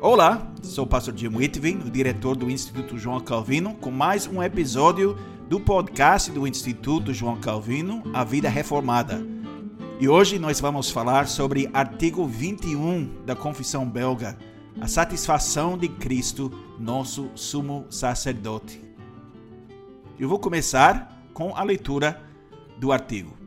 Olá, sou o pastor Jim Whitvin, o diretor do Instituto João Calvino, com mais um episódio do podcast do Instituto João Calvino, A Vida Reformada. E hoje nós vamos falar sobre artigo 21 da Confissão Belga, a satisfação de Cristo, nosso sumo sacerdote. Eu vou começar com a leitura do artigo.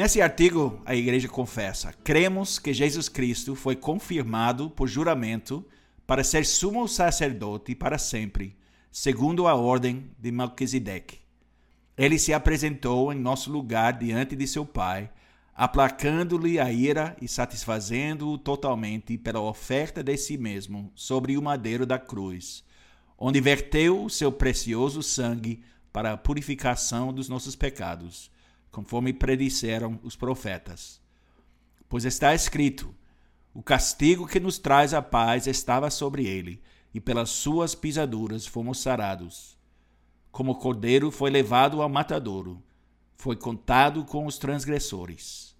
Nesse artigo, a igreja confessa: cremos que Jesus Cristo foi confirmado por juramento para ser sumo sacerdote para sempre, segundo a ordem de Melquisedeque. Ele se apresentou em nosso lugar diante de seu Pai, aplacando-lhe a ira e satisfazendo-o totalmente pela oferta de si mesmo sobre o madeiro da cruz, onde verteu o seu precioso sangue para a purificação dos nossos pecados conforme predisseram os profetas. Pois está escrito: o castigo que nos traz a paz estava sobre ele, e pelas suas pisaduras fomos sarados. Como cordeiro foi levado ao matadouro, foi contado com os transgressores,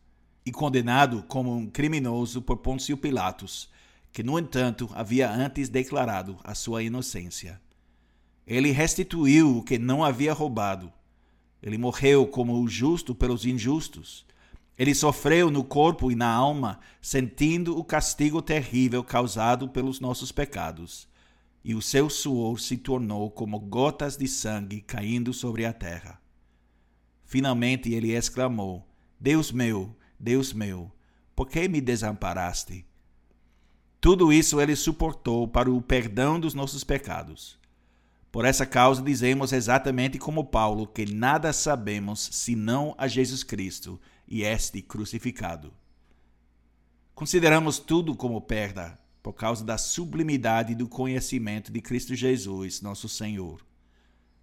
e condenado como um criminoso por Pôncio Pilatos, que, no entanto, havia antes declarado a sua inocência. Ele restituiu o que não havia roubado ele morreu como o justo pelos injustos. Ele sofreu no corpo e na alma, sentindo o castigo terrível causado pelos nossos pecados. E o seu suor se tornou como gotas de sangue caindo sobre a terra. Finalmente ele exclamou: Deus meu, Deus meu, por que me desamparaste? Tudo isso ele suportou para o perdão dos nossos pecados. Por essa causa dizemos exatamente como Paulo que nada sabemos senão a Jesus Cristo e este crucificado. Consideramos tudo como perda por causa da sublimidade do conhecimento de Cristo Jesus, nosso Senhor.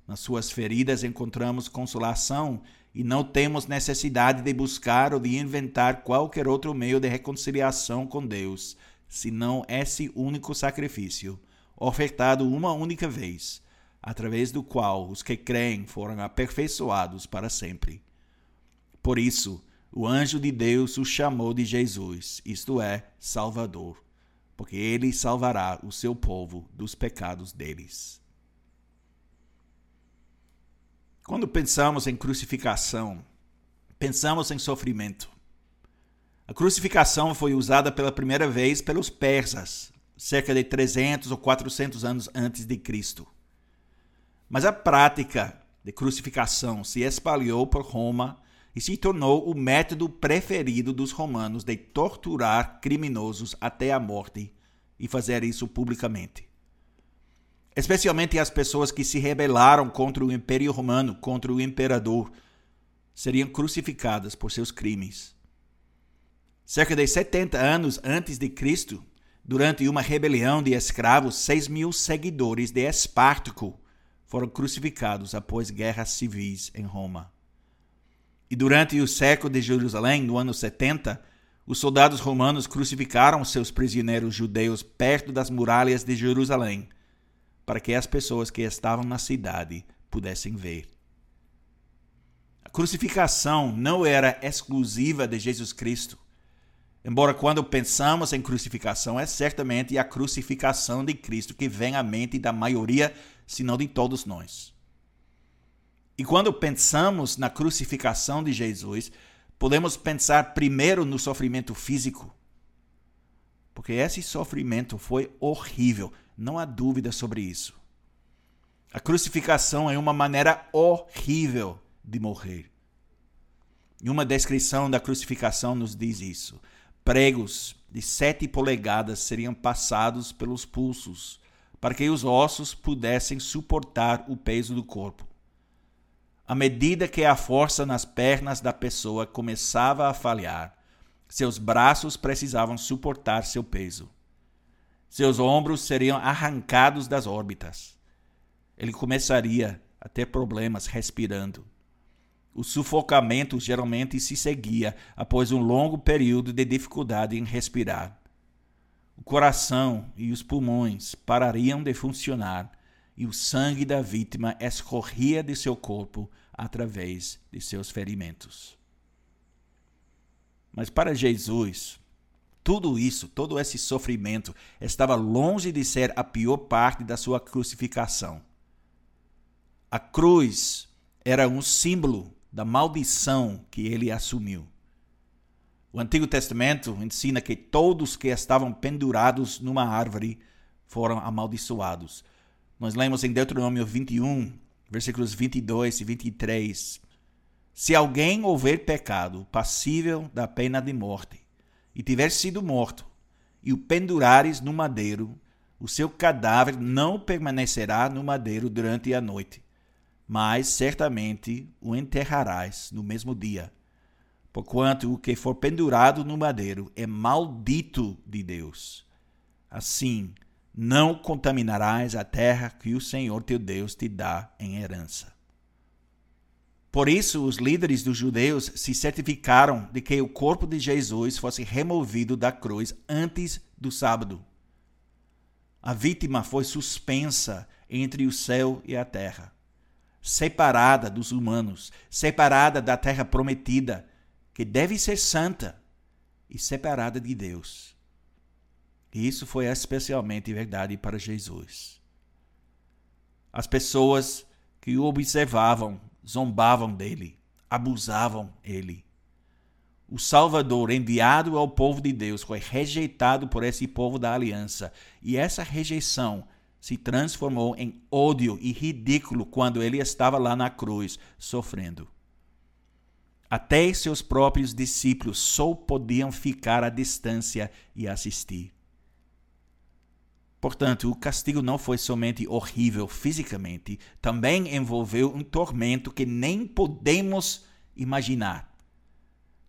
Nas suas feridas encontramos consolação e não temos necessidade de buscar ou de inventar qualquer outro meio de reconciliação com Deus, senão esse único sacrifício, ofertado uma única vez através do qual os que creem foram aperfeiçoados para sempre. Por isso, o anjo de Deus o chamou de Jesus, isto é, Salvador, porque ele salvará o seu povo dos pecados deles. Quando pensamos em crucificação, pensamos em sofrimento. A crucificação foi usada pela primeira vez pelos persas, cerca de 300 ou 400 anos antes de Cristo. Mas a prática de crucificação se espalhou por Roma e se tornou o método preferido dos romanos de torturar criminosos até a morte e fazer isso publicamente. Especialmente as pessoas que se rebelaram contra o Império Romano, contra o imperador, seriam crucificadas por seus crimes. Cerca de 70 anos antes de Cristo, durante uma rebelião de escravos, 6 mil seguidores de Espartaco foram crucificados após guerras civis em Roma. E durante o século de Jerusalém, no ano 70, os soldados romanos crucificaram seus prisioneiros judeus perto das muralhas de Jerusalém, para que as pessoas que estavam na cidade pudessem ver. A crucificação não era exclusiva de Jesus Cristo. Embora quando pensamos em crucificação, é certamente a crucificação de Cristo que vem à mente da maioria senão de todos nós. E quando pensamos na crucificação de Jesus, podemos pensar primeiro no sofrimento físico. Porque esse sofrimento foi horrível, não há dúvida sobre isso. A crucificação é uma maneira horrível de morrer. E uma descrição da crucificação nos diz isso. Pregos de sete polegadas seriam passados pelos pulsos para que os ossos pudessem suportar o peso do corpo. À medida que a força nas pernas da pessoa começava a falhar, seus braços precisavam suportar seu peso. Seus ombros seriam arrancados das órbitas. Ele começaria a ter problemas respirando. O sufocamento geralmente se seguia após um longo período de dificuldade em respirar o coração e os pulmões parariam de funcionar e o sangue da vítima escorria de seu corpo através de seus ferimentos. Mas para Jesus, tudo isso, todo esse sofrimento, estava longe de ser a pior parte da sua crucificação. A cruz era um símbolo da maldição que ele assumiu. O Antigo Testamento ensina que todos que estavam pendurados numa árvore foram amaldiçoados. Nós lemos em Deuteronômio 21, versículos 22 e 23. Se alguém houver pecado passível da pena de morte, e tiver sido morto, e o pendurares no madeiro, o seu cadáver não permanecerá no madeiro durante a noite, mas certamente o enterrarás no mesmo dia. Porquanto o que for pendurado no madeiro é maldito de Deus. Assim, não contaminarás a terra que o Senhor teu Deus te dá em herança. Por isso, os líderes dos judeus se certificaram de que o corpo de Jesus fosse removido da cruz antes do sábado. A vítima foi suspensa entre o céu e a terra, separada dos humanos, separada da terra prometida, que deve ser santa, e separada de Deus. E isso foi especialmente verdade para Jesus. As pessoas que o observavam zombavam dele, abusavam ele. O Salvador enviado ao povo de Deus foi rejeitado por esse povo da aliança, e essa rejeição se transformou em ódio e ridículo quando ele estava lá na cruz, sofrendo. Até seus próprios discípulos só podiam ficar à distância e assistir. Portanto, o castigo não foi somente horrível fisicamente, também envolveu um tormento que nem podemos imaginar.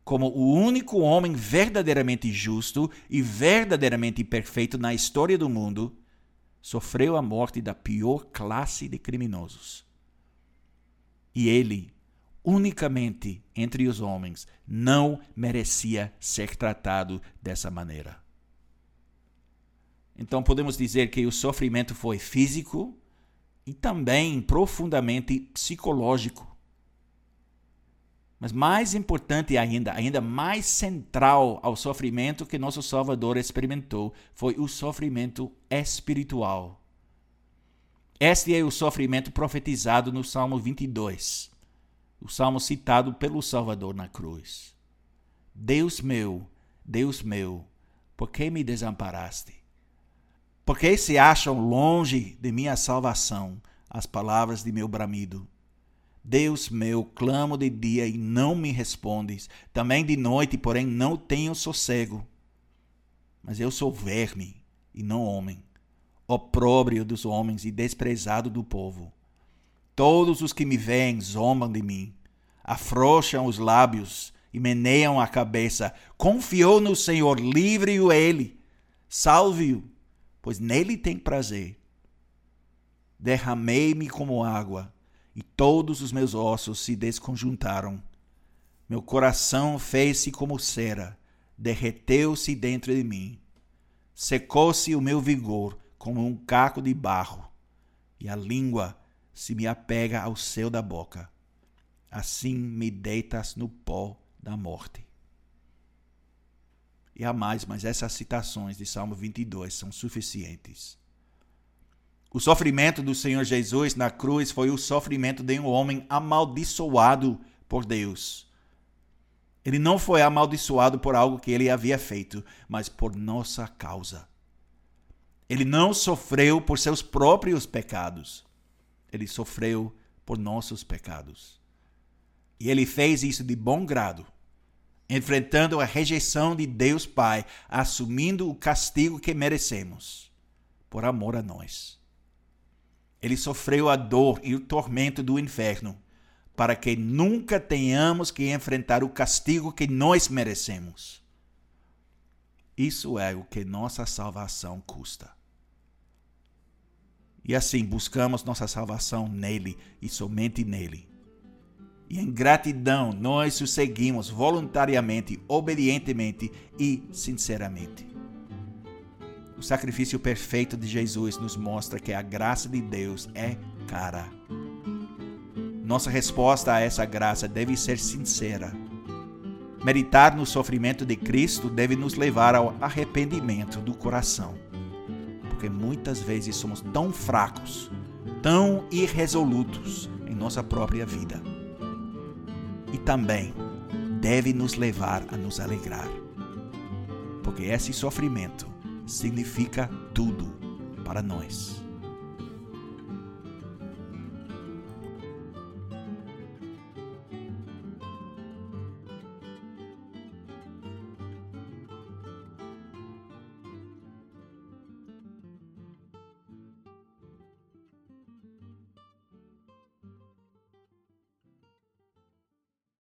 Como o único homem verdadeiramente justo e verdadeiramente perfeito na história do mundo, sofreu a morte da pior classe de criminosos. E ele, unicamente entre os homens, não merecia ser tratado dessa maneira. Então podemos dizer que o sofrimento foi físico e também profundamente psicológico. Mas mais importante ainda, ainda mais central ao sofrimento que nosso Salvador experimentou, foi o sofrimento espiritual. Este é o sofrimento profetizado no Salmo 22, o salmo citado pelo Salvador na cruz. Deus meu, Deus meu, por que me desamparaste? Porque se acham longe de minha salvação as palavras de meu bramido. Deus meu, clamo de dia e não me respondes, também de noite, porém não tenho sossego. Mas eu sou verme e não homem, opróbrio dos homens e desprezado do povo. Todos os que me veem zombam de mim, afrouxam os lábios e meneiam a cabeça. Confiou no Senhor, livre-o ele, salve-o pois nele tem prazer. Derramei-me como água, e todos os meus ossos se desconjuntaram. Meu coração fez-se como cera, derreteu-se dentro de mim. Secou-se o meu vigor como um caco de barro, e a língua se me apega ao céu da boca. Assim me deitas no pó da morte e há mais, mas essas citações de Salmo 22 são suficientes. O sofrimento do Senhor Jesus na cruz foi o sofrimento de um homem amaldiçoado por Deus. Ele não foi amaldiçoado por algo que ele havia feito, mas por nossa causa. Ele não sofreu por seus próprios pecados. Ele sofreu por nossos pecados. E ele fez isso de bom grado enfrentando a rejeição de Deus Pai, assumindo o castigo que merecemos, por amor a nós. Ele sofreu a dor e o tormento do inferno, para que nunca tenhamos que enfrentar o castigo que nós merecemos. Isso é o que nossa salvação custa. E assim buscamos nossa salvação nele e somente nele. E em gratidão nós o seguimos voluntariamente, obedientemente e sinceramente. O sacrifício perfeito de Jesus nos mostra que a graça de Deus é cara. Nossa resposta a essa graça deve ser sincera. Meditar no sofrimento de Cristo deve nos levar ao arrependimento do coração. Porque muitas vezes somos tão fracos, tão irresolutos em nossa própria vida. E também deve nos levar a nos alegrar. Porque esse sofrimento significa tudo para nós.